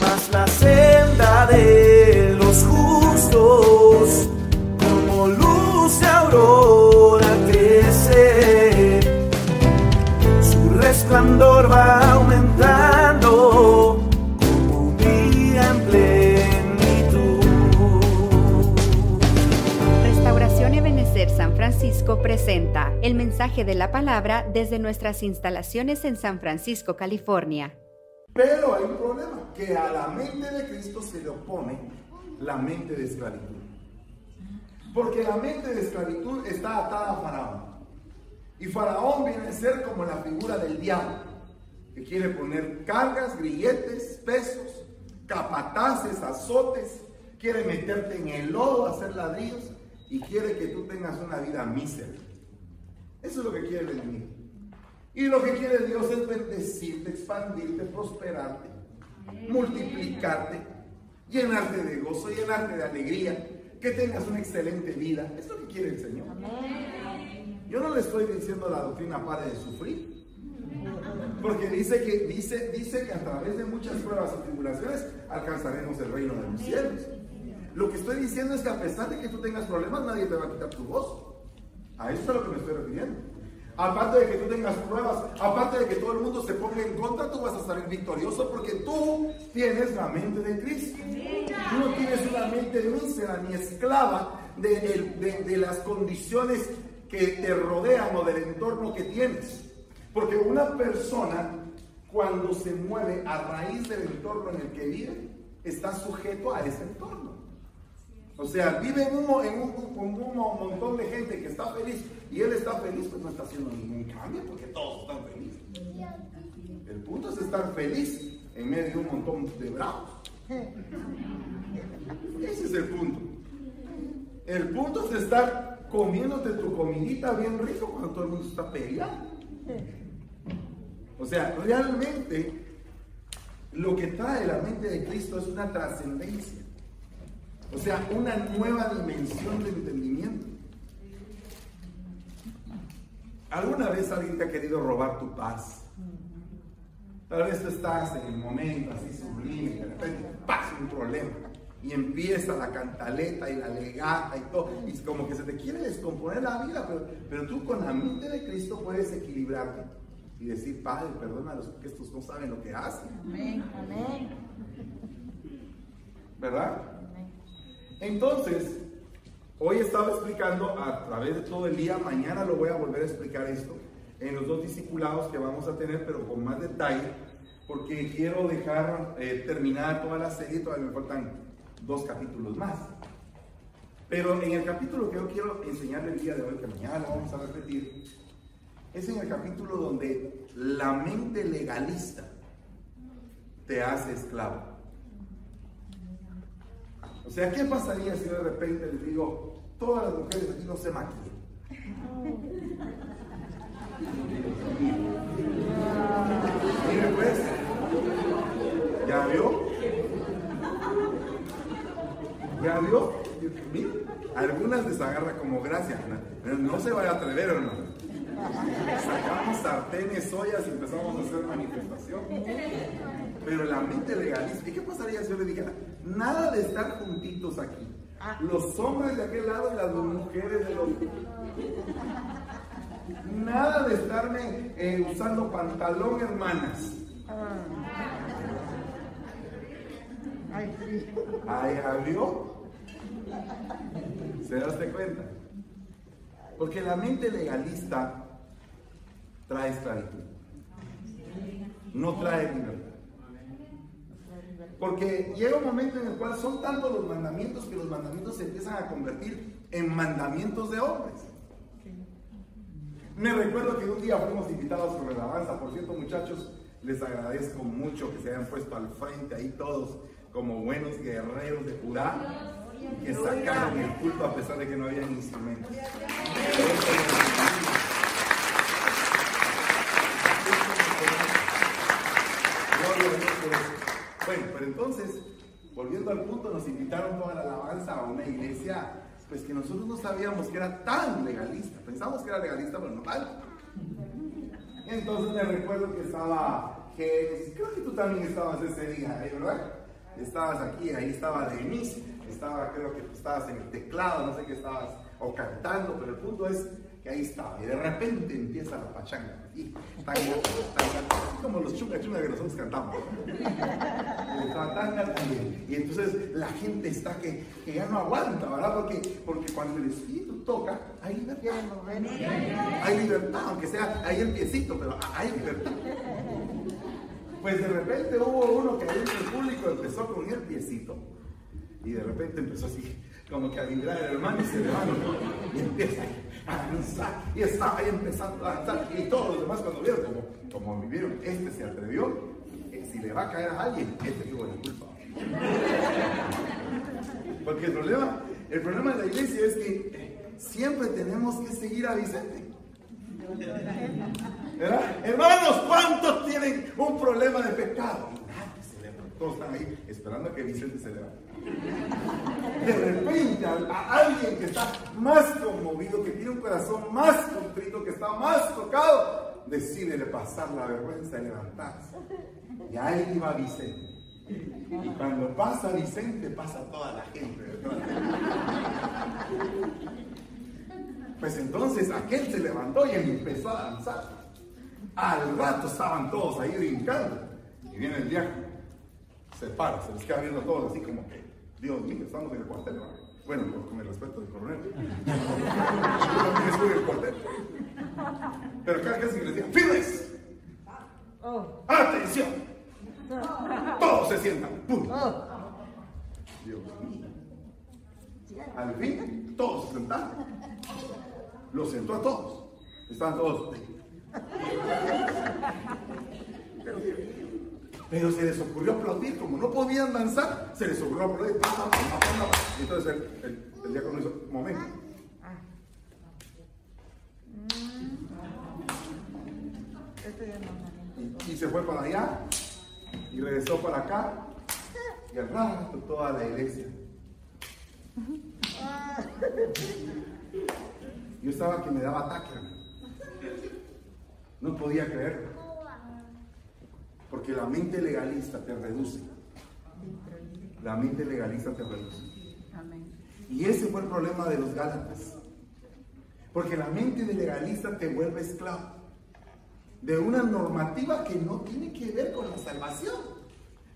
Mas la senda de los justos, como luz de aurora crece, su resplandor va aumentando como un día en plenitud. Restauración Ebenecer San Francisco presenta el mensaje de la palabra desde nuestras instalaciones en San Francisco, California. Pero hay un problema, que a la mente de Cristo se le opone la mente de esclavitud. Porque la mente de esclavitud está atada a Faraón. Y Faraón viene a ser como la figura del diablo, que quiere poner cargas, grilletes, pesos, capataces, azotes, quiere meterte en el lodo, hacer ladrillos y quiere que tú tengas una vida mísera. Eso es lo que quiere el enemigo. Y lo que quiere Dios es bendecirte, expandirte, prosperarte, multiplicarte, llenarte de gozo, llenarte de alegría, que tengas una excelente vida. Es lo que quiere el Señor. Yo no le estoy diciendo la doctrina pare de sufrir. Porque dice que, dice, dice que a través de muchas pruebas y tribulaciones alcanzaremos el reino de los cielos. Lo que estoy diciendo es que a pesar de que tú tengas problemas, nadie te va a quitar tu gozo. A eso es a lo que me estoy refiriendo. Aparte de que tú tengas pruebas, aparte de que todo el mundo se ponga en contra, tú vas a salir victorioso porque tú tienes la mente de Cristo. Tú no tienes una mente mísera ni esclava de, de- de las condiciones que te rodean o del entorno que tienes. Porque una persona, cuando se mueve a raíz del entorno en el que vive, está sujeto a ese entorno. O sea, vive en un, en un- montón de gente que está feliz y él está feliz, pues no está haciendo ningún cambio porque todos están felices. El punto es estar feliz en medio de un montón de bravos. Ese es el punto. El punto es estar comiéndote tu comidita bien rico cuando todo el mundo está peleando. O sea, realmente lo que trae la mente de Cristo es una trascendencia. O sea, una nueva dimensión de entendimiento. ¿Alguna vez alguien te ha querido robar tu paz? Tal vez tú estás en el momento así sublime y de repente pasa un problema y empieza la cantaleta y la legata y todo, y como que se te quiere descomponer la vida, pero, pero tú con la mente de Cristo puedes equilibrarte y decir, Padre, perdónalos porque estos no saben lo que hacen. ¿Verdad? Entonces, hoy estaba explicando a través de todo el día, mañana lo voy a volver a explicar esto en los dos discipulados que vamos a tener, pero con más detalle, porque quiero dejar eh, terminada toda la serie, todavía me faltan dos capítulos más. Pero en el capítulo que yo quiero enseñarle el día de hoy, que mañana lo vamos a repetir, es en el capítulo donde la mente legalista te hace esclavo. O sea, ¿qué pasaría si de repente les digo, todas las mujeres aquí no se maquillan? Mire pues, ¿ya vio? ¿Ya vio? Mire, algunas les agarra como gracia, pero no se vaya a atrever, hermano. Sacamos sartenes, ollas y empezamos a hacer manifestación. Pero la mente legalista, ¿y qué pasaría si yo le dijera, nada de estar juntitos aquí? Los hombres de aquel lado y las mujeres del otro. Nada de estarme eh, usando pantalón, hermanas. Ahí abrió. ¿Se daste cuenta? Porque la mente legalista trae esclavitud. No trae libertad. Porque llega un momento en el cual son tantos los mandamientos que los mandamientos se empiezan a convertir en mandamientos de hombres. Me recuerdo que un día fuimos invitados la alabanza. Por cierto, muchachos, les agradezco mucho que se hayan puesto al frente ahí todos como buenos guerreros de Judá que sacaron el culto a pesar de que no había instrumentos. Gloria a Dios por eso. Bueno, pero entonces, volviendo al punto, nos invitaron toda la alabanza a una iglesia, pues que nosotros no sabíamos que era tan legalista. Pensamos que era legalista, pero no tanto. Entonces me recuerdo que estaba Génesis, creo que tú también estabas ese día, ahí, ¿verdad? Estabas aquí, ahí estaba Denise, estaba, creo que tú estabas en el teclado, no sé qué estabas, o cantando, pero el punto es que ahí estaba, y de repente empieza la pachanga, y tan, tan, tan, como los chunga chunga que nosotros cantamos. También. Y entonces la gente está que, que ya no aguanta, ¿verdad? Porque, porque cuando el espíritu toca, hay libertad. Hay libertad, aunque sea ahí el piecito, pero hay libertad. Pues de repente hubo uno que ahí en el público empezó con el piecito y de repente empezó así, como que a vibrar el hermano y se levantó y empieza a danzar y estaba ahí empezando a danzar y todos los demás cuando vieron como, como vivieron, este se atrevió, eh, si le va a caer a alguien, este tuvo la culpa. Porque el problema, el problema de la iglesia es que siempre tenemos que seguir a Vicente. ¿Verdad? Hermanos, ¿cuántos tienen un problema de pecado? Todos están ahí esperando a que Vicente se levante. De repente a, alguien que está más conmovido, que tiene un corazón más contrito, que está más tocado, decide pasar la vergüenza y levantarse. Y ahí iba Vicente. Y cuando pasa Vicente, pasa toda la gente. Pues entonces aquel se levantó y empezó a danzar. Al rato estaban todos ahí brincando. Y viene el diácono. Se para, se les queda viendo todos así como que, Dios mío, estamos en el cuartel. ¿no? Bueno, con, con el respeto del coronel. Yo también estoy en el cuartel. Pero cada vez que les decía, ¡firmes! ¡Atención! Todos se sientan. ¡Pum! Dios mío. Al fin, todos se sentaron. Los sentó a todos. Estaban todos. Pero se les ocurrió aplaudir, como no podían danzar, se les ocurrió aplaudir. Entonces el, el, diácono hizo, momento. Y, se fue para allá y regresó para acá y al toda la iglesia. Yo estaba que me daba ataque. No podía creerlo. Porque la mente legalista te reduce. La mente legalista te reduce. Y ese fue el problema de los Gálatas. Porque la mente de legalista te vuelve esclavo de una normativa que no tiene que ver con la salvación,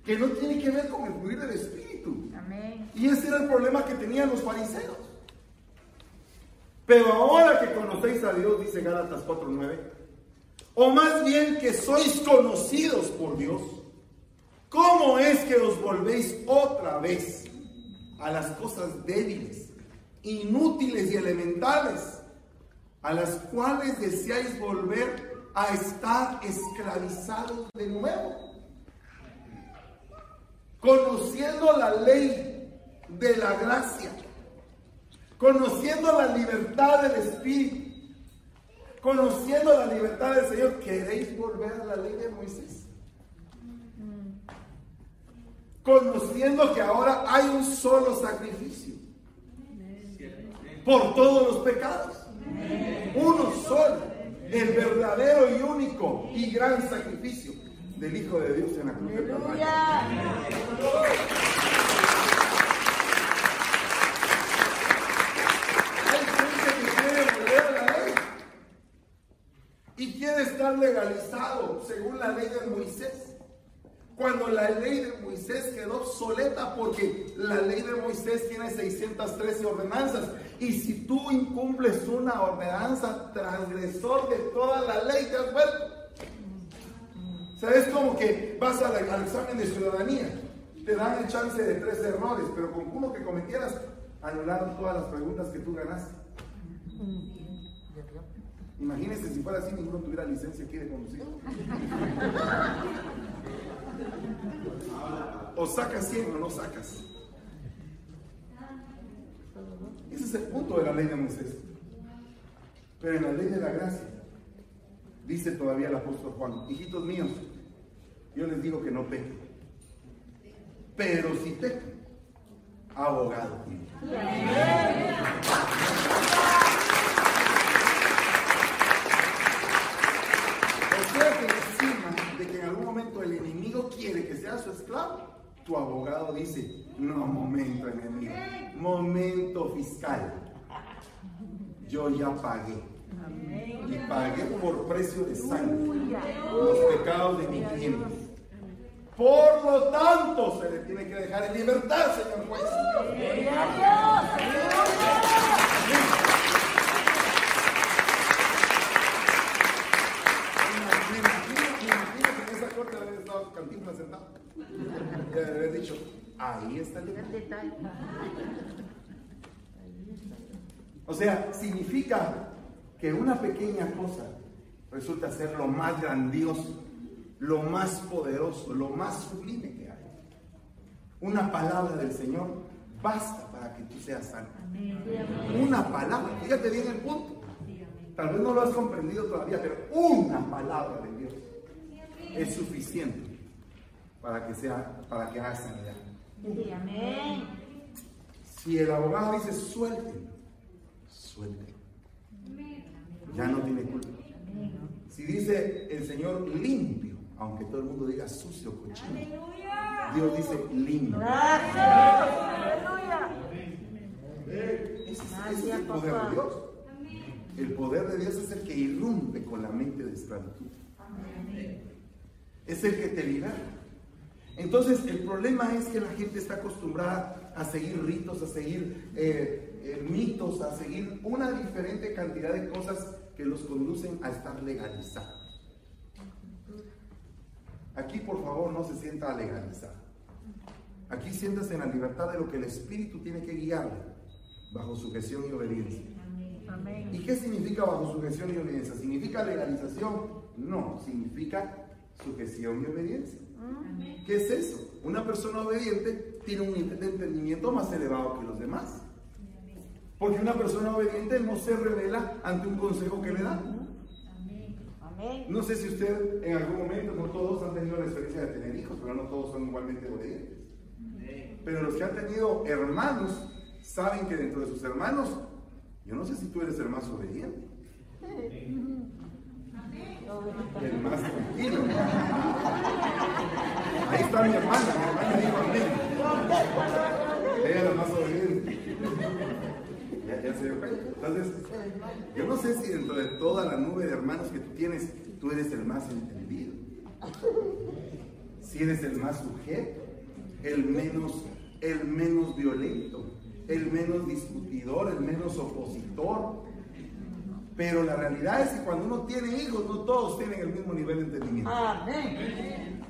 que no tiene que ver con el fluir del Espíritu. Y ese era el problema que tenían los fariseos. Pero ahora que conocéis a Dios, dice Gálatas 4:9, o más bien que sois conocidos por Dios, ¿cómo es que os volvéis otra vez a las cosas débiles, inútiles y elementales, a las cuales deseáis volver a estar esclavizados de nuevo? Conociendo la ley de la gracia, conociendo la libertad del Espíritu, conociendo la libertad del Señor, ¿queréis volver a la ley de Moisés? Conociendo que ahora hay un solo sacrificio por todos los pecados. Uno solo, el verdadero y único y gran sacrificio del Hijo de Dios en la cruz Calvario. Hay gente que quiere volver a la ley y legalizado según la ley de Moisés. Cuando la ley de Moisés quedó obsoleta porque la ley de Moisés tiene 613 ordenanzas y si tú incumples una ordenanza, transgresor de toda la ley te has vuelto. O como que vas al, al examen de ciudadanía, te dan el chance de tres errores, pero con uno que cometieras, anularon todas las preguntas que tú ganaste. Imagínense si fuera así, ninguno tuviera licencia aquí de conducir. O sacas 100 o no sacas. Ese es el punto de la ley de Moisés. Pero en la ley de la gracia, dice todavía el apóstol Juan, hijitos míos, yo les digo que no pequen. Pero si pecan, abogado. O que en algún momento el enemigo quiere que sea su esclavo, tu abogado dice, no, momento enemigo, momento fiscal. Yo ya pagué. Y pagué por precio de sangre los pecados de mi cliente. Por lo tanto, se le tiene que dejar en libertad, señor juez. Cantinflas sentado. Le haber dicho, ahí está el detalle. O sea, significa que una pequeña cosa resulta ser lo más grandioso, lo más poderoso, lo más sublime que hay. Una palabra del Señor basta para que tú seas sano. Una palabra, fíjate bien el punto. Tal vez no lo has comprendido todavía, pero una palabra de Dios es suficiente para que sea, para que haga sanidad. Si el abogado dice suelte, suelte. Ya no tiene culpa. Si dice el Señor limpio, aunque todo el mundo diga sucio, cochino, Dios dice limpio. Ese es el poder de Dios. El poder de Dios es el que irrumpe con la mente de esclavitud. Es el que te libera. Entonces, el problema es que la gente está acostumbrada a seguir ritos, a seguir eh, eh, mitos, a seguir una diferente cantidad de cosas que los conducen a estar legalizados. Aquí, por favor, no se sienta legalizado. Aquí siéntase en la libertad de lo que el Espíritu tiene que guiarle, bajo sujeción y obediencia. ¿Y qué significa bajo sujeción y obediencia? ¿Significa legalización? No, significa sujeción y obediencia. ¿Qué es eso? Una persona obediente tiene un nivel de entendimiento más elevado que los demás. Porque una persona obediente no se revela ante un consejo que le dan. No sé si usted en algún momento, no todos han tenido la experiencia de tener hijos, pero no todos son igualmente obedientes. Pero los que han tenido hermanos saben que dentro de sus hermanos, yo no sé si tú eres el más obediente. El más tranquilo. Ahí está mi hermana, mi hermana dijo amén. Ella es la más obediente. Ya, ya se dio. Entonces, yo no sé si dentro de toda la nube de hermanos que tú tienes, tú eres el más entendido. Si eres el más sujeto, el menos, el menos violento, el menos discutidor, el menos opositor, pero la realidad es que cuando uno tiene hijos, no todos tienen el mismo nivel de entendimiento.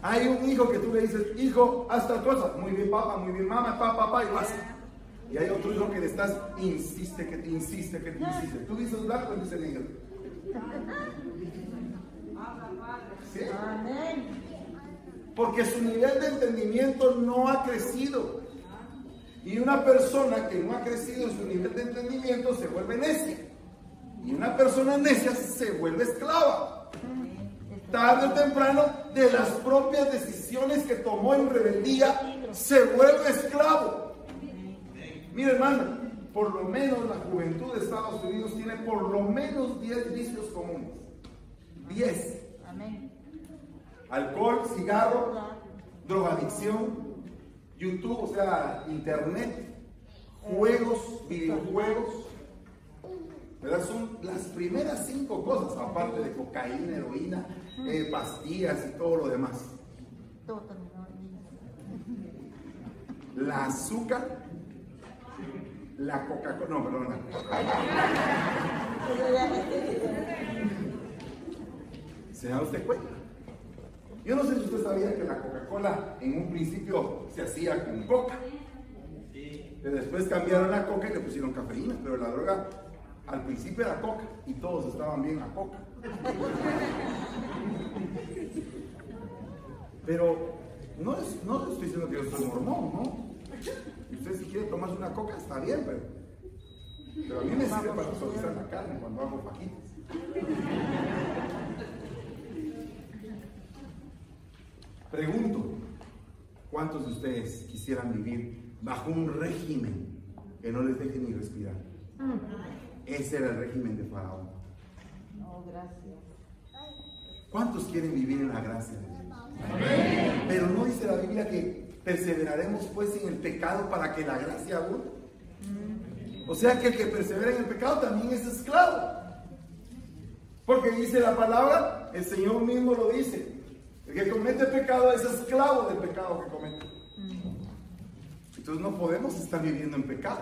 Hay un hijo que tú le dices, hijo, haz tal cosa. Muy bien, papá, muy bien, mamá, papá, papá, y hace. Y hay otro hijo que le estás, insiste, que te insiste, que te insiste. Tú dices blanco y dice negro. ¿Sí? Porque su nivel de entendimiento no ha crecido. Y una persona que no ha crecido en su nivel de entendimiento se vuelve necia. Y una persona necia se vuelve esclava. Tarde o temprano, de las propias decisiones que tomó en rebeldía, se vuelve esclavo. Mira hermano, por lo menos la juventud de Estados Unidos tiene por lo menos 10 vicios comunes. 10. Alcohol, cigarro, drogadicción, YouTube, o sea, internet, juegos, videojuegos, son las primeras cinco cosas, aparte de cocaína, heroína, eh, pastillas y todo lo demás. La azúcar, la Coca-Cola, no, perdón, ¿Se da usted cuenta? Yo no sé si usted sabía que la Coca-Cola en un principio se hacía con coca. Pero después cambiaron la coca y le pusieron cafeína, pero la droga al principio era coca y todos estaban bien a coca. Pero no, es, no estoy diciendo que yo soy mormón, ¿no? Usted si quiere tomarse una coca está bien, pero, pero a mí me sirve para suavizar la carne cuando hago fajitas. Pregunto, ¿cuántos de ustedes quisieran vivir bajo un régimen que no les deje ni respirar? Ese era el régimen de Faraón. No, gracias. ¿Cuántos quieren vivir en la gracia de Dios? Pero no dice la Biblia que perseveraremos pues en el pecado para que la gracia abunde. O sea que el que persevera en el pecado también es esclavo. Porque dice la palabra, el Señor mismo lo dice. El que comete pecado es esclavo del pecado que comete. Entonces no podemos estar viviendo en pecado.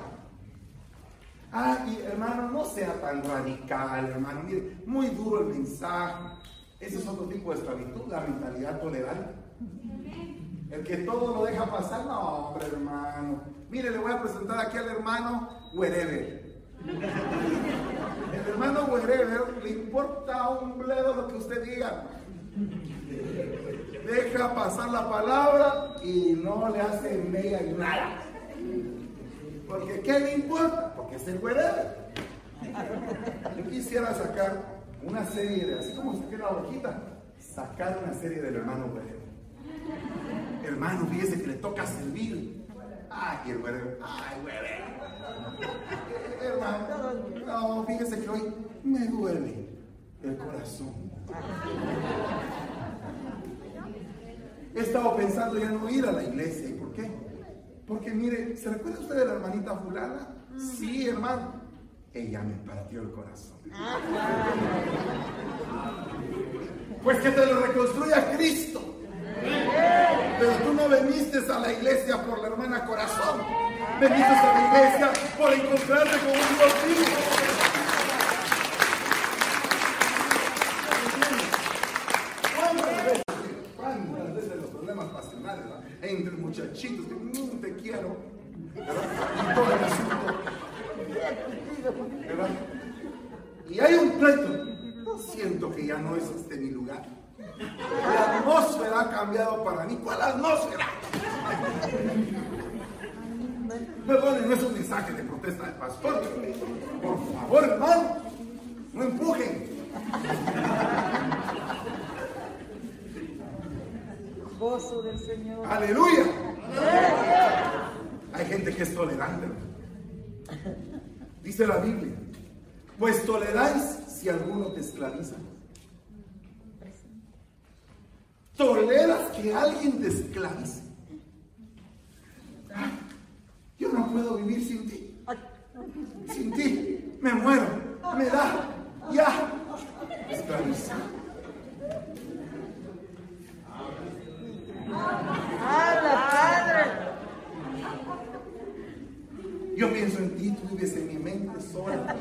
Ah, y hermano, no sea tan radical, hermano. Mire, muy duro el mensaje. Ese es otro tipo de esclavitud, la mentalidad tolerante. El que todo lo deja pasar, no, hombre, hermano. Mire, le voy a presentar aquí al hermano Wherever. El hermano Wherever le importa un bledo lo que usted diga. Deja pasar la palabra y no le hace media nada. Porque ¿qué le importa? Porque es el Wherever. Yo quisiera sacar una serie de, así como saqué la hojita, sacar una serie del hermano Wherever. Hermano, fíjese que le toca servir. Ay, el Wherever. Ay, Wherever. Hermano, no, fíjese que hoy me duele el corazón. He estado pensando ya no ir a la iglesia. ¿Y por qué? Porque mire, ¿se recuerda usted de la hermanita fulana? Sí, hermano. Ella me partió el corazón. Pues que te lo reconstruya Cristo. Pero tú no viniste a la iglesia por la hermana corazón. Veniste a la iglesia por encontrarte con un Dios vivo. ¿Cuántas veces, cuántas veces los problemas pasionales entre muchachitos "Mm, te quiero ¿verdad? y todo el asunto ¿verdad? y hay un pleito siento que ya no es este mi lugar la atmósfera ha cambiado para mí ¿cuál atmósfera? Perdón, no es un mensaje de protesta del pastor. Por favor, hermano, no empujen. Gozo del Señor. Aleluya. Hay gente que es tolerante. Dice la Biblia, pues toleráis si alguno te esclaviza. Toleras que alguien te esclavice. Yo no puedo vivir sin ti. Sin ti me muero, me da, ya. Esclaviza. ¡Habla, Padre! Yo pienso en ti, tú vives en mi mente sola.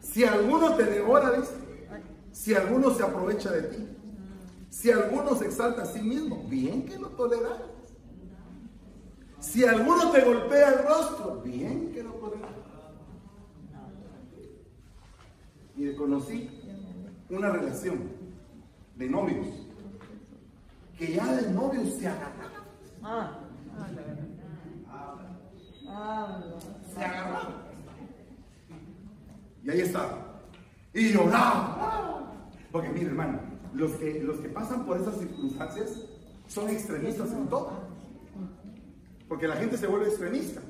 Si alguno te devora, dice, si alguno se aprovecha de ti, si alguno se exalta a sí mismo, bien que lo toleras. Si alguno te golpea el rostro, bien que lo toleras. Y conocí una relación de novios que ya de novios se agarraban. Ah. Se agarraban. Y ahí estaba. Y lloraba. Porque mire, hermano, los que, los que pasan por esas circunstancias son extremistas en todo. Porque la gente se vuelve extremista.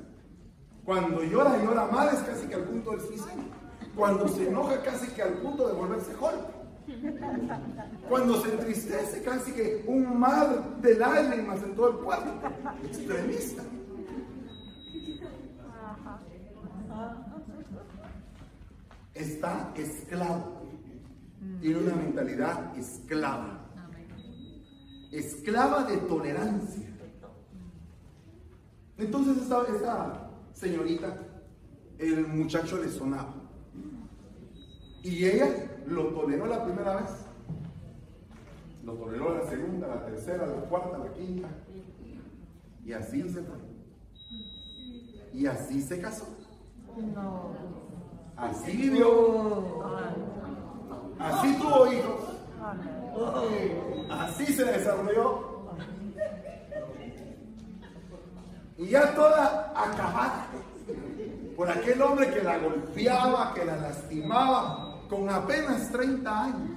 Cuando llora, llora mal, es casi que al punto del suicidio. Cuando se enoja, casi que al punto de volverse Hulk. Cuando se entristece, casi que un mar de lágrimas en todo el cuerpo. Extremista. Está esclavo. Tiene una mentalidad esclava. Esclava de tolerancia. Entonces esta, esta señorita, el muchacho le sonaba. Y ella lo toleró la primera vez. Lo toleró la segunda, la tercera, la cuarta, la quinta. Y así se fue. Y así se casó. Así vivió. Así tuvo hijos. Así se desarrolló. Y ya toda acabada por aquel hombre que la golpeaba, que la lastimaba, con apenas 30 años.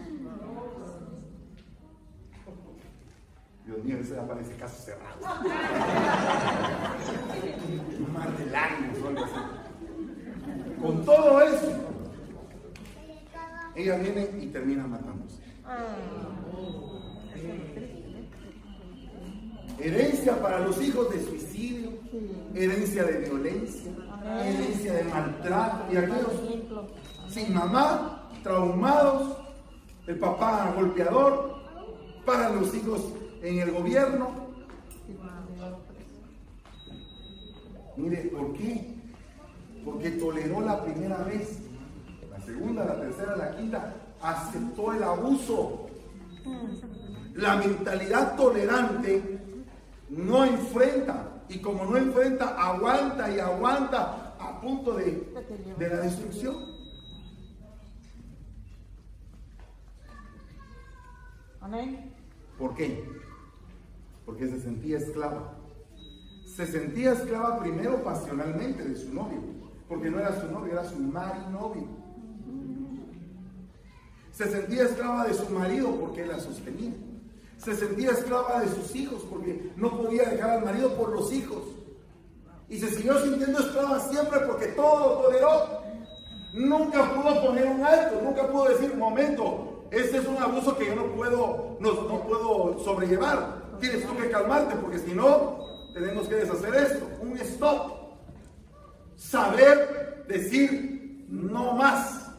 Dios mío, ese ya parece caso cerrado. Un mar de lágrimas o algo así. Con todo eso, ella viene y termina matándose. Herencia para los hijos de suicidio, herencia de violencia, herencia de maltrato y aquellos sin mamá, traumados, el papá golpeador, para los hijos en el gobierno. Mire, ¿por qué? Porque toleró la primera vez, la segunda, la tercera, la quinta, aceptó el abuso. La mentalidad tolerante no enfrenta y como no enfrenta, aguanta y aguanta a punto de, de la destrucción. ¿Por qué? Porque se sentía esclava. Se sentía esclava primero pasionalmente de su novio, porque no era su novio, era su marinovio. Se sentía esclava de su marido porque la sostenía. Se sentía esclava de sus hijos porque no podía dejar al marido por los hijos. Y se siguió sintiendo esclava siempre porque todo lo toleró. Nunca pudo poner un alto, nunca pudo decir, momento, este es un abuso que yo no puedo, no, puedo sobrellevar. Tienes tú que calmarte porque si no, tenemos que deshacer esto. Un stop. Saber decir no más.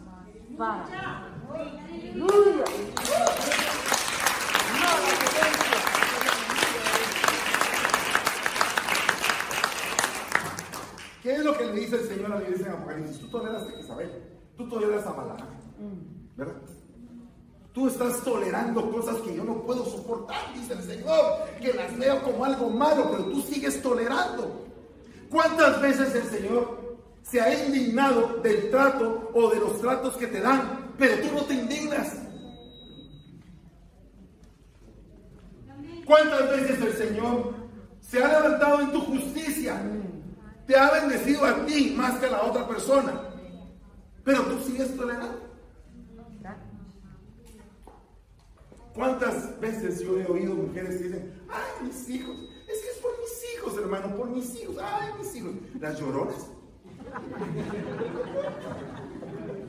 ¿Qué es lo que le dice el Señor a la iglesia en Apocalipsis? Tú toleras a Isabel, tú toleras a Balaam, ¿verdad? Tú estás tolerando cosas que yo no puedo soportar, dice el Señor, que las veo como algo malo, pero tú sigues tolerando. ¿Cuántas veces el Señor se ha indignado del trato o de los tratos que te dan, pero tú no te indignas? ¿Cuántas veces el Señor se ha levantado en tu justicia? Te ha bendecido a ti más que a la otra persona, pero tú sigues tolerando. ¿Cuántas veces yo he oído mujeres que dicen, ay, mis hijos, es que es por mis hijos, hermano, por mis hijos, ay, mis hijos, las lloronas?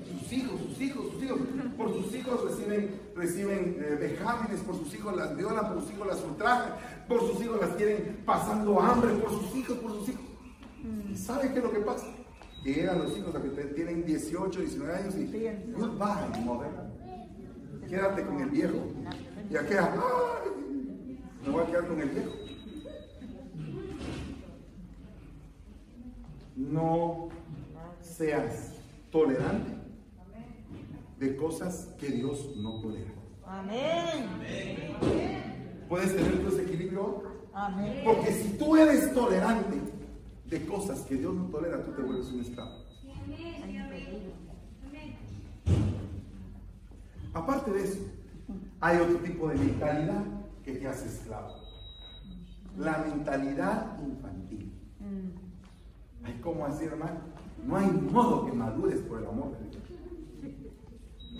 Sus hijos, sus hijos, sus hijos, por sus hijos reciben, reciben eh, vejámenes, por sus hijos las violan, por sus hijos las ultrajan, por sus hijos las tienen pasando hambre, por sus hijos, por sus hijos. ¿Y sabe qué es lo que pasa? Que llegan los hijos a que tienen 18, 19 años y goodbye, mother quédate con el viejo. Y aquí, ¡ay! me voy a quedar con el viejo. No seas tolerante de cosas que Dios no tolera. Amén. ¿Puedes tener tu ese equilibrio? Amén. Porque si tú eres tolerante de cosas que Dios no tolera, tú te vuelves un esclavo. Aparte de eso, hay otro tipo de mentalidad que te hace esclavo. La mentalidad infantil. Ay, ¿cómo así, hermano? No hay modo que madures por el amor de Dios.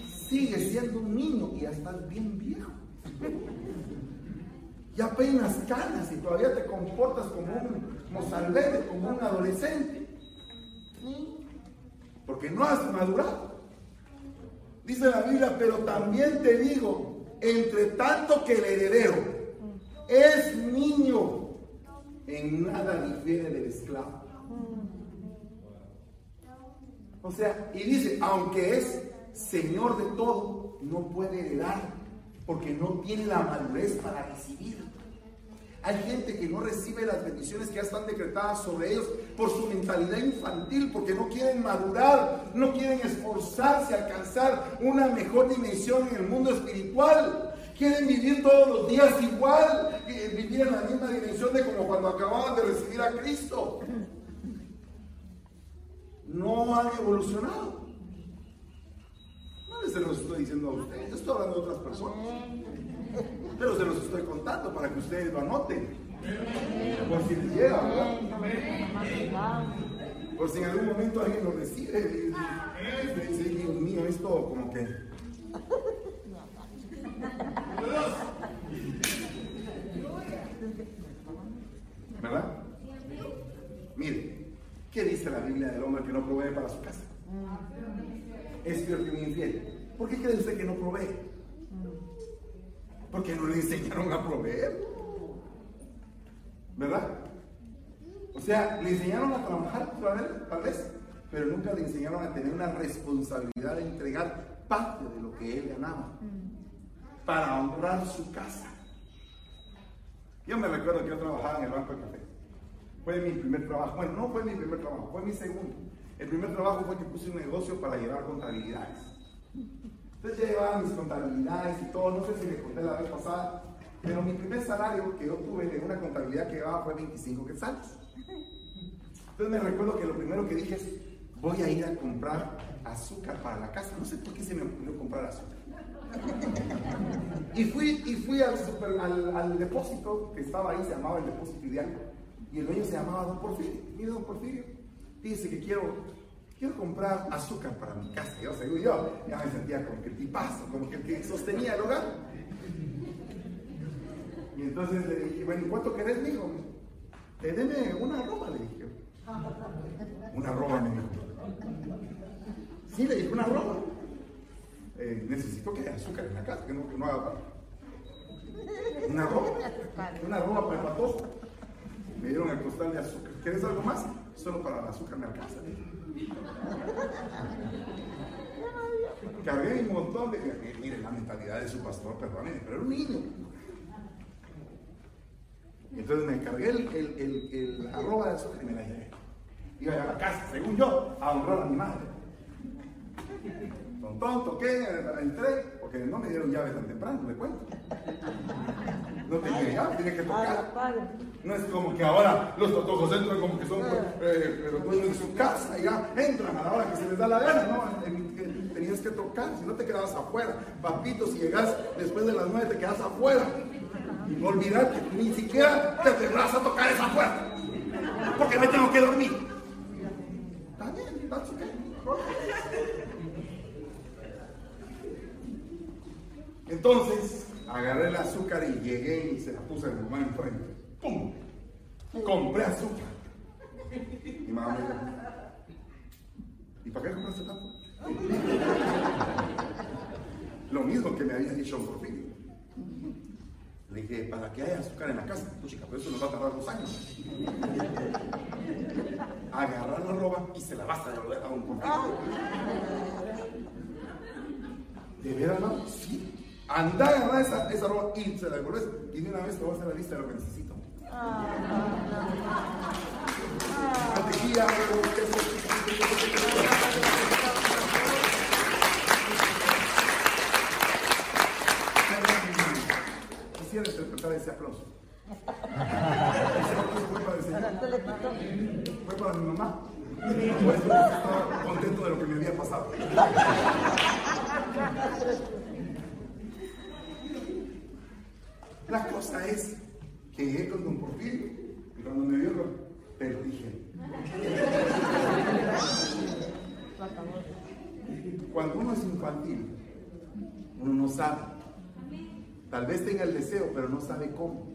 Sigues siendo un niño y ya estás bien viejo. Ya peinas canas y todavía te comportas como un mozalbete, como un adolescente. Porque no has madurado. Dice la Biblia, pero también te digo, entre tanto que el heredero es niño, en nada difiere del esclavo. O sea, y dice, aunque es señor de todo, no puede heredar, porque no tiene la madurez para recibir. Hay gente que no recibe las bendiciones que ya están decretadas sobre ellos por su mentalidad infantil, porque no quieren madurar, no quieren esforzarse, alcanzar una mejor dimensión en el mundo espiritual. Quieren vivir todos los días igual, eh, vivir en la misma dimensión de como cuando acababan de recibir a Cristo. No han evolucionado. No les los estoy diciendo a ustedes, estoy hablando de otras personas. Pero se los estoy contando para que ustedes lo anoten. Por si les llega, ¿verdad? Por si en algún momento alguien lo recibe y dice, Dios mío, esto como que. ¿Verdad? Mire, ¿qué dice la Biblia del hombre que no provee para su casa? Es peor que un infiel. ¿Por qué cree usted que no provee? Porque no le enseñaron a proveer. ¿Verdad? O sea, le enseñaron a trabajar tal vez, pero nunca le enseñaron a tener una responsabilidad de entregar parte de lo que él ganaba para honrar su casa. Yo me recuerdo que yo trabajaba en el Banco de Café. Fue mi primer trabajo. Bueno, no fue mi primer trabajo, fue mi segundo. El primer trabajo fue que puse un negocio para llevar contabilidades. Entonces ya llevaba mis contabilidades y todo. No sé si le conté la vez pasada, pero mi primer salario que yo tuve de una contabilidad que llevaba fue 25 quetzales. Entonces me recuerdo que lo primero que dije es, voy a ir a comprar azúcar para la casa. No sé por qué se me ocurrió comprar azúcar. Y fui, y fui al, super- al depósito que estaba ahí, se llamaba el depósito ideal. Y el dueño se llamaba Don Porfirio. Mire, Don Porfirio, dice que quiero, quiero comprar azúcar para mi casa. Yo, según yo, ya me sentía como que el tipazo, como que el que sostenía el hogar. Y entonces le dije, bueno, ¿y cuánto querés, mijo? Eh, deme una ropa, le dije. Una ropa, me dijo. Sí, le dije, una ropa. Eh, necesito que haya azúcar en la casa, que no, que no haga falta. Una ropa, una ropa para el. Me dieron el costal de azúcar. ¿Quieres algo más? Solo para el azúcar me alcanza. Cargué un montón de. eh, Mire, la mentalidad de su pastor, perdónenme, pero era un niño. Entonces me cargué el, el, el, el arroba de azúcar y me la llevé. Iba a la casa, según yo, a honrar a mi madre. Tontón, toqué, entré, porque no me dieron llave tan temprano, le cuento. No tenía llave, tenía que tocar. No es como que ahora los totojos entran como que son eh, dueños de su casa y ya entran a la hora que se les da la gana, ¿no? En- en- Tenías que tocar, si no te quedabas afuera. Papito, si llegas después de las nueve te quedas afuera. Olvidarte, ni siquiera te atreverás a tocar esa puerta. Porque me tengo que dormir. Está bien, that's okay. Entonces, agarré el azúcar y llegué y se la puse a mi mamá enfrente. ¡Pum! Compré azúcar. Y mamá me dijo, ¿y para qué compraste tanto? Lo mismo que me había dicho un Porfirio. Le dije, para que haya azúcar en la casa. Pues chica, pero eso nos va a tardar dos años. Agarrar la ropa y se la vas a devolver a un Porfirio. ¿De veras, no? Sí. Anda a agarrar esa, esa ropa y se la devuelves. Y de una vez te voy a hacer la lista de lo que necesito. Mantequilla. Quisiera interpretar ese aplauso. Ese aplauso fue para el Señor. Fue para mi mamá. Por eso estaba contento de lo que me había pasado. La cosa es que llegué con Don Porfirio y cuando me vio, te lo dije. Cuando uno es infantil, uno no sabe. Tal vez tenga el deseo, pero no sabe cómo.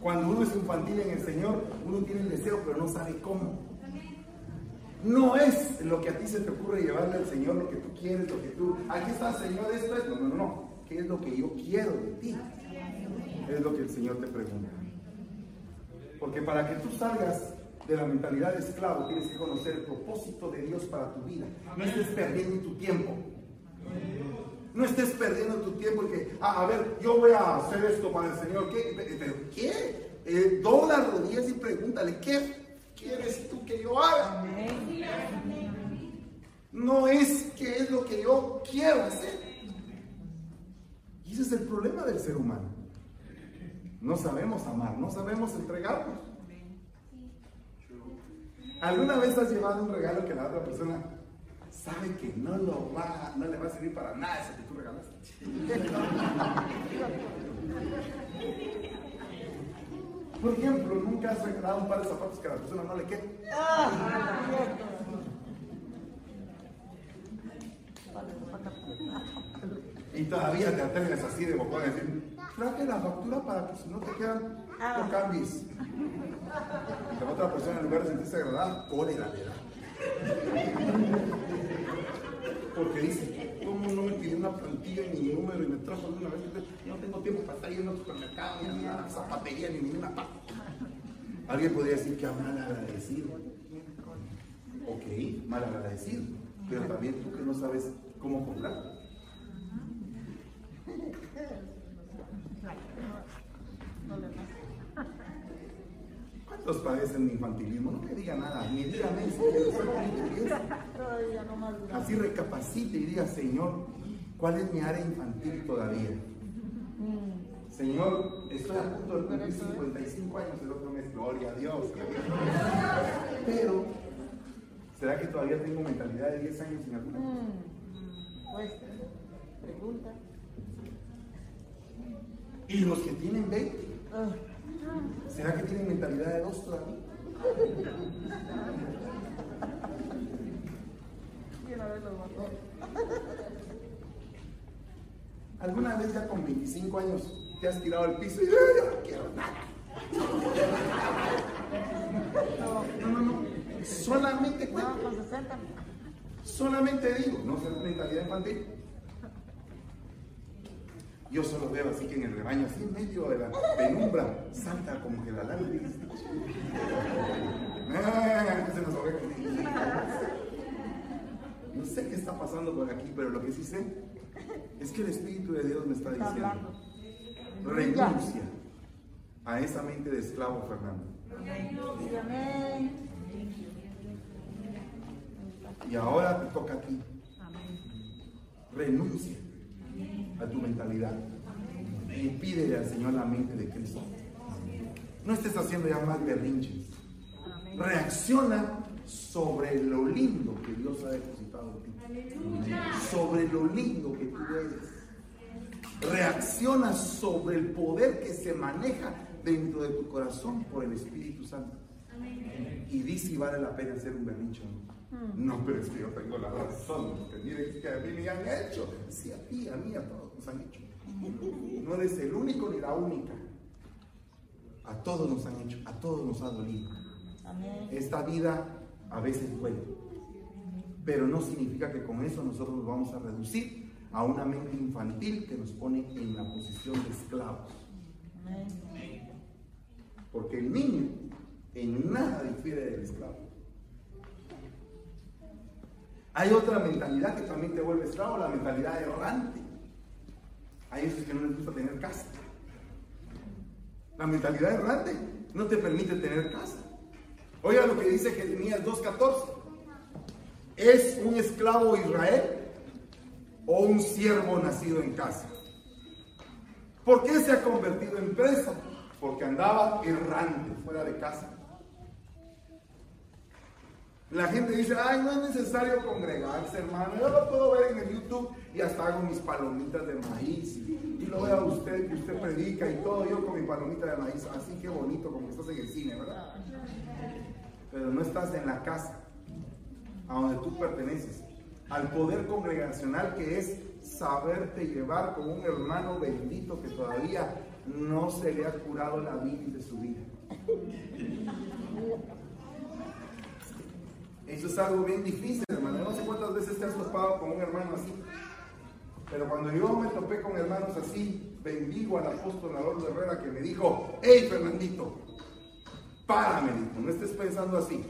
Cuando uno es infantil en el Señor, uno tiene el deseo, pero no sabe cómo. No es lo que a ti se te ocurre llevarle al Señor, lo que tú quieres, lo que tú. Aquí está, Señor, esto es. No, no, no. ¿Qué es lo que yo quiero de ti? Es lo que el Señor te pregunta. Porque para que tú salgas de la mentalidad de esclavo, tienes que conocer el propósito de Dios para tu vida. No estés perdiendo tu tiempo. No estés perdiendo tu tiempo y que, ah, a ver, yo voy a hacer esto para el Señor. ¿Qué? ¿Pero qué? Eh, dobla las rodillas y pregúntale, ¿qué quieres tú que yo haga? No es qué es lo que yo quiero hacer. Y ese es el problema del ser humano. No sabemos amar, no sabemos entregarnos. ¿Alguna vez has llevado un regalo que la otra persona sabe que no, lo va, no le va a servir para nada ese que tú regalaste? Por ejemplo, nunca has regalado un par de zapatos que a la persona no le quede. Y todavía te atreves así de bocón a decir, traje la factura para que si no te quedan, no cambies. La otra persona en lugar de sentirse agradada, cólera le da. Porque dice, ¿cómo no me pidió una plantilla ni mi número y me trajo de una vez? No tengo tiempo para estar yendo al supermercado, ni a la zapatería, ni ninguna parte. Alguien podría decir que mal agradecido. Ok, mal agradecido. Pero también tú que no sabes cómo cobrar. ¿Cuántos padecen de infantilismo? No me diga nada, ni dígame más grande. Así recapacite y diga, Señor, ¿cuál es mi área infantil todavía? Señor, estoy a punto de cumplir 55 años el otro mes, gloria a Dios. Pero, ¿será que todavía tengo mentalidad de 10 años sin alguna? Mm. Pues, pregunta. Y los que tienen 20, Ah, ¿será que tienen mentalidad de 2 todavía? Y una vez los mató. ¿Alguna vez ya con 25 años te has tirado al piso y "Ay, yo no quiero nada? No, no, no. Solamente cuento. No, con 60. Solamente digo, no será mentalidad infantil. Yo solo veo así que en el rebaño, así en medio de la penumbra, salta como que la lana. Ah. No sé qué está pasando por aquí, pero lo que sí sé es que el Espíritu de Dios me está diciendo, renuncia a esa mente de esclavo, Fernando. Y ahora te toca a ti. Renuncia a tu mentalidad y pídele al Señor la mente de Cristo. No estés haciendo ya más berrinches. Reacciona sobre lo lindo que Dios ha depositado en ti. Sobre lo lindo que tú eres. Reacciona sobre el poder que se maneja dentro de tu corazón por el Espíritu Santo. Y di si vale la pena hacer un berrinche o no. No, pero es que yo tengo la razón. Que miren es que a mí me han hecho. Sí, a ti, a mí, a todos nos han hecho. No eres el único ni la única. A todos nos han hecho, a todos nos ha dolido. Esta vida a veces duele. Pero no significa que con eso nosotros nos vamos a reducir a una mente infantil que nos pone en la posición de esclavos. Porque el niño en nada difiere del esclavo. Hay otra mentalidad que también te vuelve esclavo, la mentalidad errante. Hay esos que no les gusta tener casa. La mentalidad errante no te permite tener casa. Oiga lo que dice Jeremías 2.14. ¿Es un esclavo Israel o un siervo nacido en casa? ¿Por qué se ha convertido en presa? Porque andaba errante, fuera de casa. La gente dice, ay, no es necesario congregarse, hermano. Yo lo puedo ver en el YouTube y hasta hago mis palomitas de maíz. Y, lo veo a usted, que usted predica y todo, yo con mi palomita de maíz. Así que bonito, como estás en el cine, ¿verdad? Pero no estás en la casa, a donde tú perteneces. Al poder congregacional que es saberte llevar con un hermano bendito que todavía no se le ha curado la bilis de su vida. Eso es algo bien difícil, hermano. No sé cuántas veces te has topado con un hermano así. Pero cuando yo me topé con hermanos así, bendigo al apóstol Adolfo Herrera que me dijo, hey Fernandito, párame, no estés pensando así.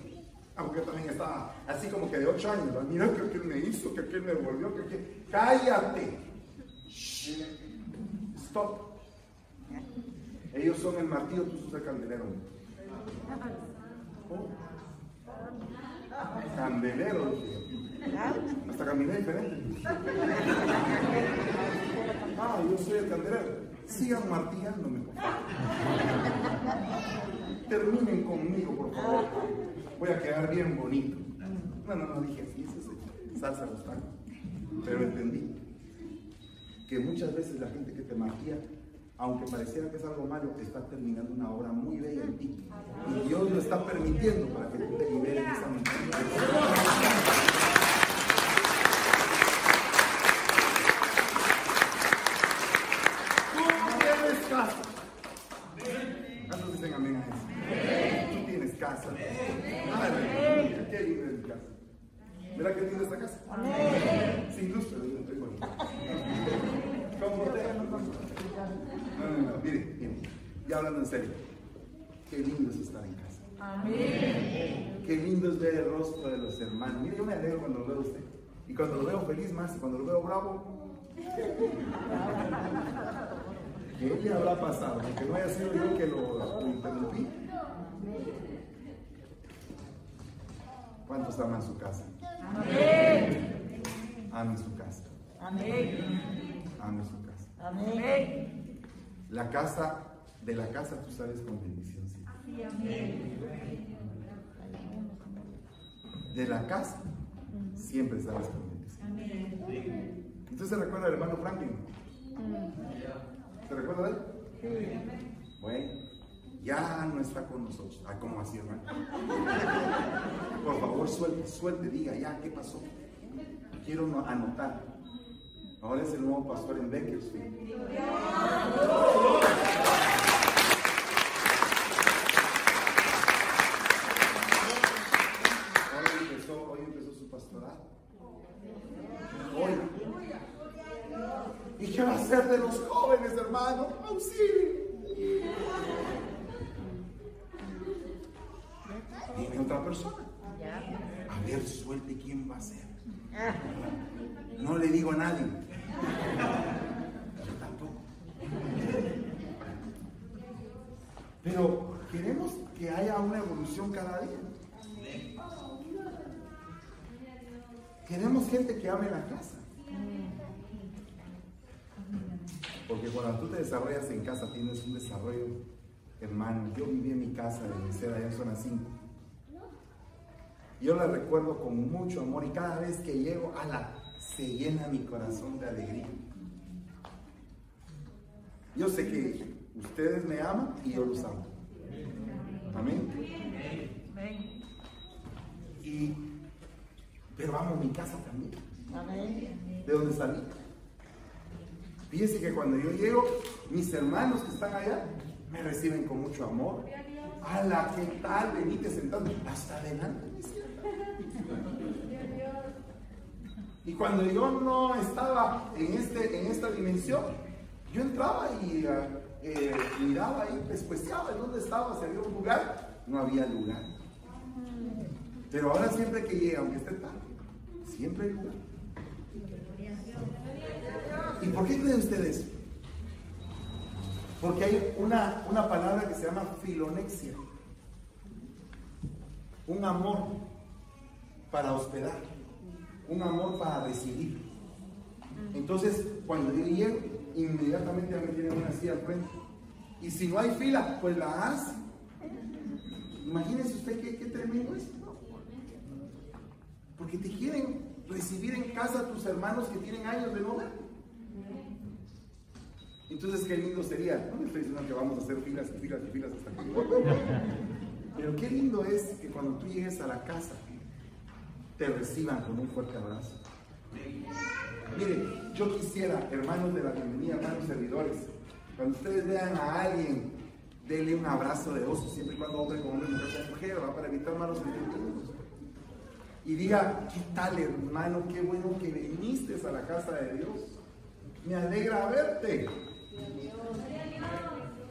Aunque yo también estaba así como que de ocho años, ¿verdad? mira que aquel me hizo, que aquel me volvió, que aquel... Cállate. Shh. Stop. Ellos son el martillo, tú sos el candelero. Oh. Candelero. dije. Hasta caminé diferente. Ah, yo soy el candelero. Sigan martillándome, por favor. Terminen conmigo, por favor. Voy a quedar bien bonito. No, no, no dije así, eso es salsa los tacos. Pero entendí que muchas veces la gente que te martilla, aunque pareciera que es algo malo, está terminando una obra muy bella en ti. Y Dios lo está permitiendo para que tú te liberes de esa mentalidad. Tú tienes casa. ¿Cuántos dicen amén a eso? Tú tienes casa. Aleluya, qué lindo es mi casa. Mira qué linda esta casa. Sin Y hablando en serio, qué lindo es estar en casa. Qué lindo es ver el rostro de los hermanos. Mire, yo me alegro cuando lo veo a usted. Y cuando lo veo feliz más, cuando lo veo bravo. ¿Qué le habrá pasado? Que no haya sido yo que lo, interrumpí. ¿Cuántos aman su casa? Amen su casa. Amén. Amen su casa. Amén. La casa, de la casa tú sales con bendición. ¿sí? De la casa siempre sales con bendición. ¿Usted se recuerda del hermano Franklin? ¿Se recuerda de él? Bueno, ya no está con nosotros. Ah, ¿cómo así, hermano? Por favor, suelte, suelte, diga ya, ¿qué pasó? Quiero no- anotar. Ahora es el nuevo pastor en Bakersfield. Hoy empezó, hoy empezó su pastorado. Hoy. ¿Y qué va a hacer de los jóvenes, hermano? Auxilio. Dime otra persona. A ver, suelte quién va a ser. No le digo a nadie. Yo tampoco. Pero queremos que haya una evolución cada día. Queremos gente que ame la casa. Porque cuando tú te desarrollas en casa tienes un desarrollo, hermano. Yo viví en mi casa de Becerra, allá en zona 5. Yo la recuerdo con mucho amor y cada vez que llego, ala, se llena mi corazón de alegría. Yo sé que ustedes me aman y yo los amo. Amén. Y, pero amo mi casa también. Amén. ¿De dónde salí? Fíjese que cuando yo llego, mis hermanos que están allá me reciben con mucho amor. Ala, ¿qué tal? Venite sentando hasta adelante. Y cuando yo no estaba en, este, en esta dimensión, yo entraba y eh, eh, miraba ahí, pescueciaba en dónde estaba, si había un lugar, no había lugar. Pero ahora siempre que llega, aunque esté tarde, siempre hay lugar. ¿Y por qué creen ustedes? Porque hay una, una palabra que se llama filonexia. Un amor para hospedar. Un amor para recibir. Entonces, cuando yo llego, inmediatamente me tienen una silla al frente. Y si no hay fila, pues la hace. Imagínese usted qué, qué tremendo es. Porque te quieren recibir en casa tus hermanos que tienen años de no. Entonces, qué lindo sería. No le estoy diciendo que vamos a hacer filas y filas y filas hasta que. Pero qué lindo es que cuando tú llegues a la casa, te reciban con un fuerte abrazo. Mire, yo quisiera, hermanos de la bienvenida, hermanos servidores, cuando ustedes vean a alguien, denle un abrazo de oso, siempre y cuando hombre con hombre, mujer con mujer, ¿va? para evitar malos entendidos. Y diga, ¿qué tal hermano? Qué bueno que viniste a la casa de Dios. Me alegra verte.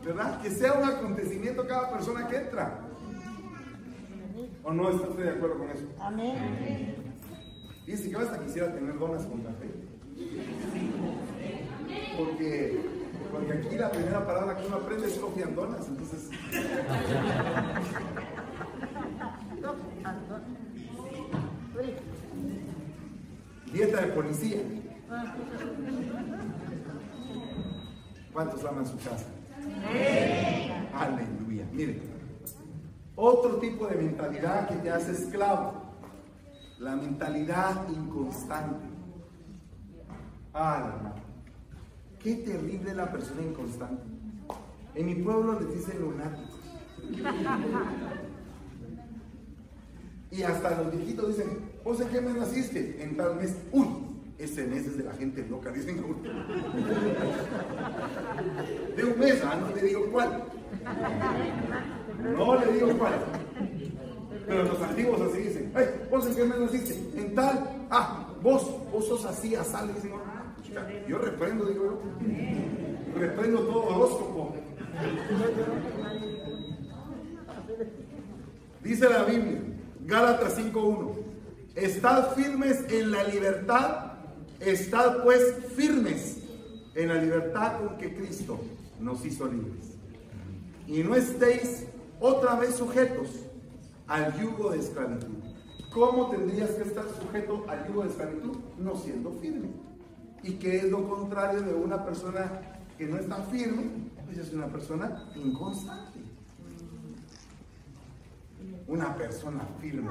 ¿Verdad? Que sea un acontecimiento cada persona que entra. ¿O no está usted de acuerdo con eso? Amén. Dice que yo hasta quisiera tener donas con café. Porque, porque aquí la primera palabra que uno aprende es and donas. Entonces, dieta de policía. ¿Cuántos aman su casa? Aleluya. Mire, otro tipo de mentalidad que te hace esclavo. La mentalidad inconstante. Hermano. Qué terrible la persona inconstante. En mi pueblo les dicen lunáticos. Y hasta los viejitos dicen, ¿vos en qué mes naciste? En tal mes. Uy, ese mes es de la gente loca, dicen. De un mes, ah, no le digo cuál. No le digo cuál. Pero los antiguos así dicen, "Ay, ¿vos en qué mes naciste? En tal, ah, vos, vos sos así, asal, dicen, "Ah, yo reprendo, digo yo, reprendo todo horóscopo, Dice la Biblia, Gálatas 5.1, estad firmes en la libertad, estad pues firmes en la libertad con que Cristo nos hizo libres. Y no estéis otra vez sujetos al yugo de esclavitud. ¿Cómo tendrías que estar sujeto al yugo de esclavitud? No siendo firme. ¿Y qué es lo contrario de una persona que no está firme? Pues es una persona inconstante. Una persona firme.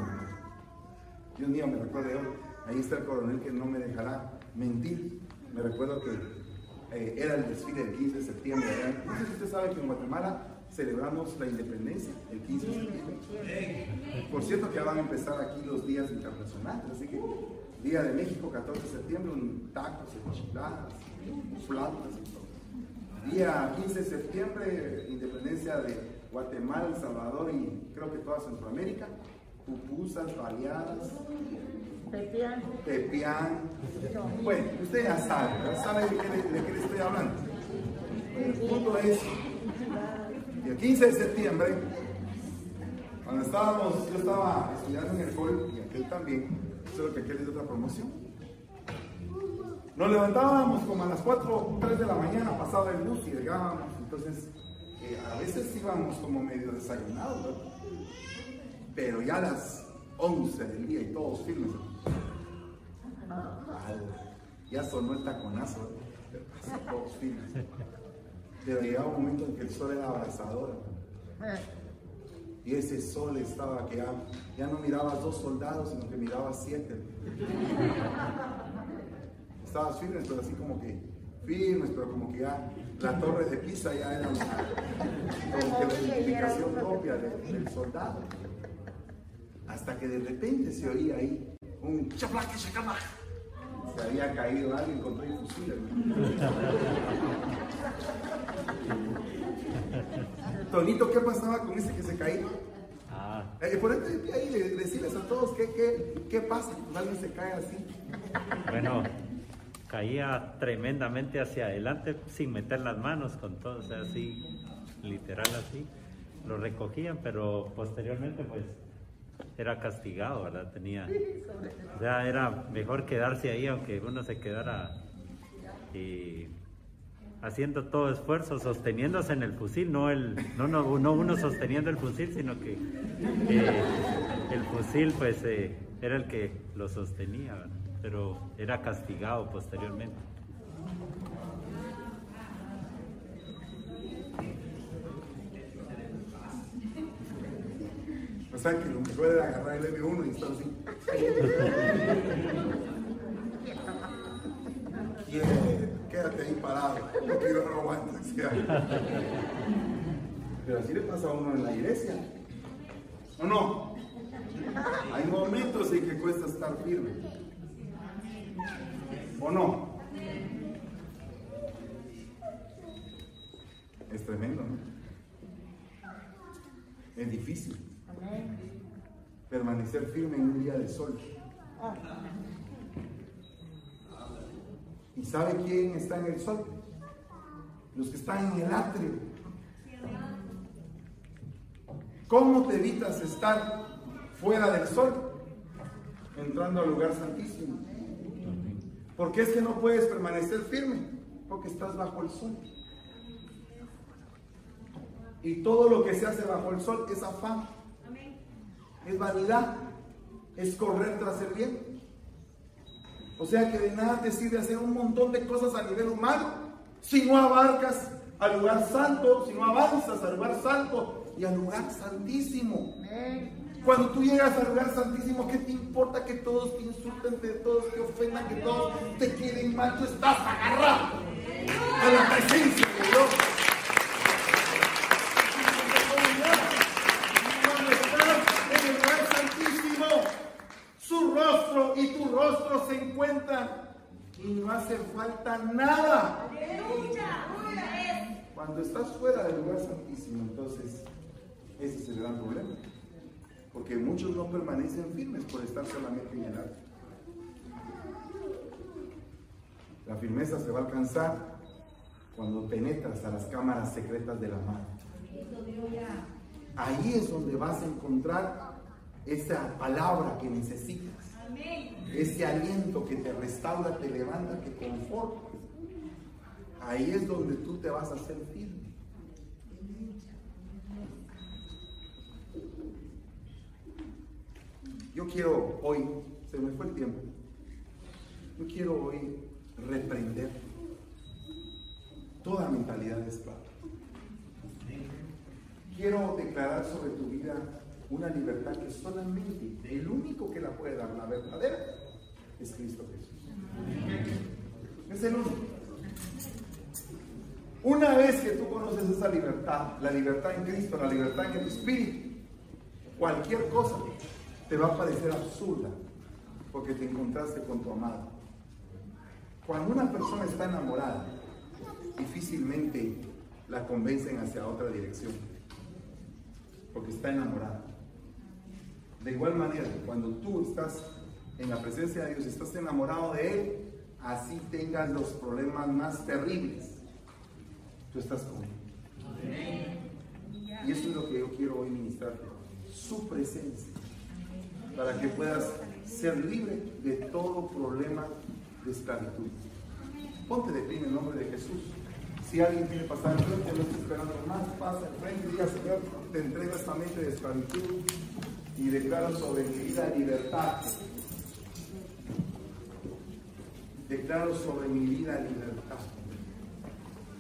Dios mío, me recuerdo yo, ahí está el coronel que no me dejará mentir. Me recuerdo que eh, era el desfile del 15 de septiembre. ¿verdad? No sé si usted sabe que en Guatemala celebramos la independencia el 15 de septiembre. Por cierto que ya van a empezar aquí los días internacionales, así que Día de México, 14 de septiembre, un tacos, enchiladas, flautas y todo. Día 15 de septiembre, independencia de Guatemala, El Salvador y creo que toda Centroamérica. Pupusas, baleadas, Pepián. pepián. Bueno, usted ya sabe, ¿verdad? sabe de qué, le- de qué le estoy hablando. El punto es, el 15 de septiembre, cuando estábamos, yo estaba estudiando en el COL y aquel también, solo que aquel es de otra promoción. Nos levantábamos como a las 4, 3 de la mañana, pasaba el bus y llegábamos, entonces eh, a veces íbamos como medio desayunados, ¿verdad? Pero ya a las 11 del día y todos firmes. Ya sonó el taconazo, pero todos firmes. Pero llegaba un momento en que el sol era abrasador. Y ese sol estaba que ya, ya no mirabas dos soldados, sino que mirabas siete. Estabas firmes, pero así como que firmes, pero como que ya la torre de Pisa ya era una- como que la identificación propia de- del soldado. Hasta que de repente se oía ahí un chaplaque, chacama. Se había caído alguien con tres fusiles. Tonito, ¿qué pasaba con ese que se caía? Ah, Eh, ponete de pie ahí y decirles a todos qué, qué, qué pasa cuando alguien se cae así. bueno, caía tremendamente hacia adelante sin meter las manos con todo, o sea, así, literal así. Lo recogían, pero posteriormente pues era castigado, ¿verdad? Tenía, o sea, era mejor quedarse ahí aunque uno se quedara y haciendo todo esfuerzo, sosteniéndose en el fusil, no el, no, no, no uno sosteniendo el fusil, sino que eh, el fusil pues eh, era el que lo sostenía, ¿verdad? pero era castigado posteriormente. O sea que lo mejor era agarrar el M1 y estar así. Quédate ahí parado, no aguantas. ya. Pero así le pasa a uno en la iglesia. ¿O no? Hay momentos en que cuesta estar firme. ¿O no? Es tremendo, ¿no? Es difícil permanecer firme en un día de sol. ¿Y sabe quién está en el sol? Los que están en el atrio. ¿Cómo te evitas estar fuera del sol? Entrando al lugar santísimo. Porque es que no puedes permanecer firme, porque estás bajo el sol. Y todo lo que se hace bajo el sol es afán, es vanidad, es correr tras el bien. O sea que de nada te sirve hacer un montón de cosas a nivel humano si no abarcas al lugar santo, si no avanzas al lugar santo y al lugar santísimo. Cuando tú llegas al lugar santísimo, ¿qué te importa que todos te insulten, que todos te ofendan, que todos te queden mal? Tú estás agarrado a la presencia de Dios. Cuando estás en el lugar santísimo, su rostro y tu rostro se encuentran y no hace falta nada. Cuando estás fuera del lugar santísimo, entonces ese es el gran problema. Porque muchos no permanecen firmes por estar solamente en el alto. La firmeza se va a alcanzar cuando penetras a las cámaras secretas de la mano. Ahí es donde vas a encontrar esa palabra que necesitas. Ese aliento que te restaura, te levanta, que conforta. Ahí es donde tú te vas a hacer firme. Yo quiero hoy, se me fue el tiempo, yo quiero hoy reprender toda mentalidad de esclavo. Quiero declarar sobre tu vida una libertad que solamente el único que la puede dar, la verdadera, es Cristo Jesús. Es el único. Una vez que tú conoces esa libertad, la libertad en Cristo, la libertad en el Espíritu, cualquier cosa te va a parecer absurda porque te encontraste con tu amado. Cuando una persona está enamorada, difícilmente la convencen hacia otra dirección, porque está enamorada. De igual manera, cuando tú estás en la presencia de Dios, estás enamorado de Él, así tengas los problemas más terribles, tú estás con Él. Y eso es lo que yo quiero hoy ministrarte, su presencia para que puedas ser libre de todo problema de esclavitud. Ponte de pie en el nombre de Jesús. Si alguien quiere pasar al frente, no estoy esperando más, pasa al frente y diga, Señor, te entrego esta mente de esclavitud y declaro sobre mi vida libertad. Declaro sobre mi vida libertad.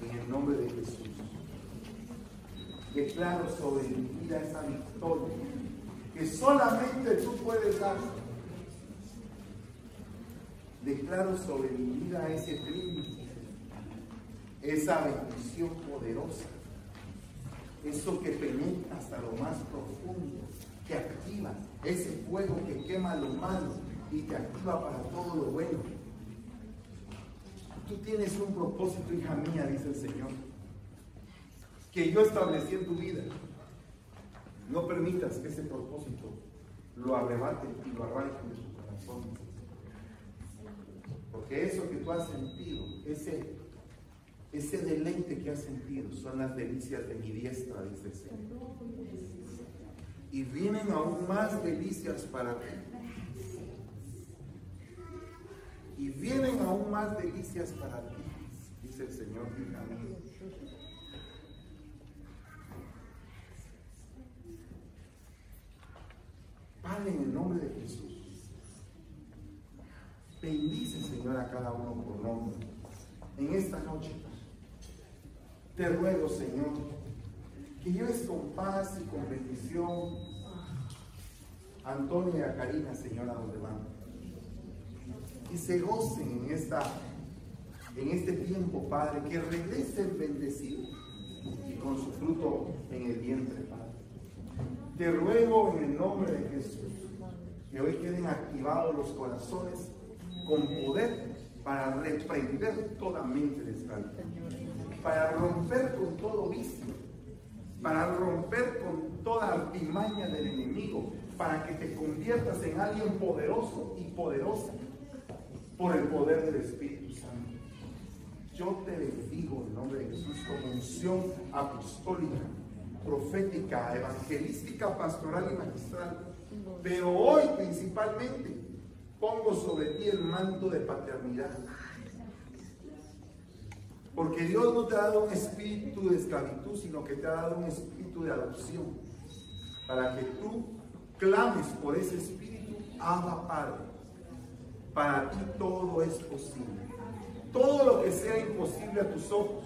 En el nombre de Jesús. Declaro sobre mi vida esa victoria que solamente tú puedes dar. Declaro sobre mi vida ese triunfo, esa bendición poderosa, eso que penetra hasta lo más profundo, que activa ese fuego que quema lo malo y te activa para todo lo bueno. Tú tienes un propósito, hija mía, dice el Señor, que yo establecí en tu vida. No permitas que ese propósito lo arrebate y lo arranque de tu corazón. Porque eso que tú has sentido, ese, ese deleite que has sentido, son las delicias de mi diestra, dice el Señor. Y vienen aún más delicias para ti. Y vienen aún más delicias para ti, dice el Señor, mía. Padre, en el nombre de Jesús. Bendice, Señor, a cada uno por nombre. En esta noche, te ruego, Señor, que lleves con paz y con bendición Antonio y a Karina, Señor, a donde van. Y se gocen en, esta, en este tiempo, Padre, que regresen bendecidos y con su fruto en el vientre, Padre. Te ruego en el nombre de Jesús que hoy queden activados los corazones con poder para reprender toda mente de para romper con todo vicio, para romper con toda artimaña del enemigo, para que te conviertas en alguien poderoso y poderosa por el poder del Espíritu Santo. Yo te bendigo en nombre de Jesús con unción apostólica profética, evangelística, pastoral y magistral. Pero hoy principalmente pongo sobre ti el manto de paternidad. Porque Dios no te ha dado un espíritu de esclavitud, sino que te ha dado un espíritu de adopción. Para que tú clames por ese espíritu, ama Padre. Para ti todo es posible. Todo lo que sea imposible a tus ojos,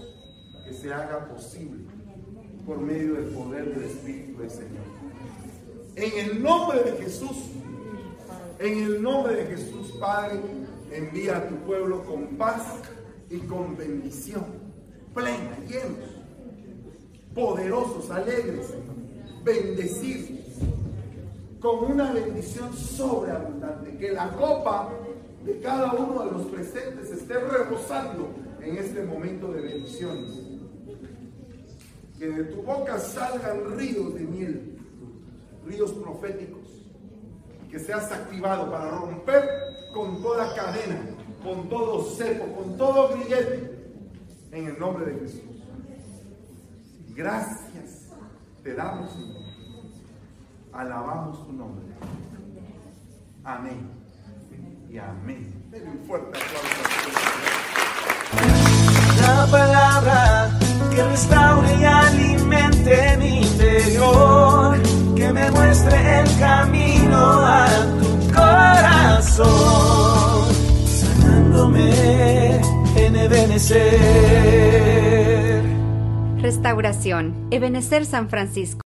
que se haga posible por medio del poder del Espíritu del Señor. En el nombre de Jesús, en el nombre de Jesús, Padre, envía a tu pueblo con paz y con bendición, plena, llenos, poderosos, alegres, bendecidos, con una bendición sobreabundante, que la copa de cada uno de los presentes esté rebosando en este momento de bendiciones. Que de tu boca salgan ríos de miel, ríos proféticos, que seas activado para romper con toda cadena, con todo cepo, con todo grillete, En el nombre de Jesús. Gracias te damos, Señor. Alabamos tu nombre. Amén. Y amén. Denle un fuerte aplauso. La palabra que restaure y alimente mi interior, que me muestre el camino a tu corazón, en Ebenecer. Restauración. Ebenecer San Francisco.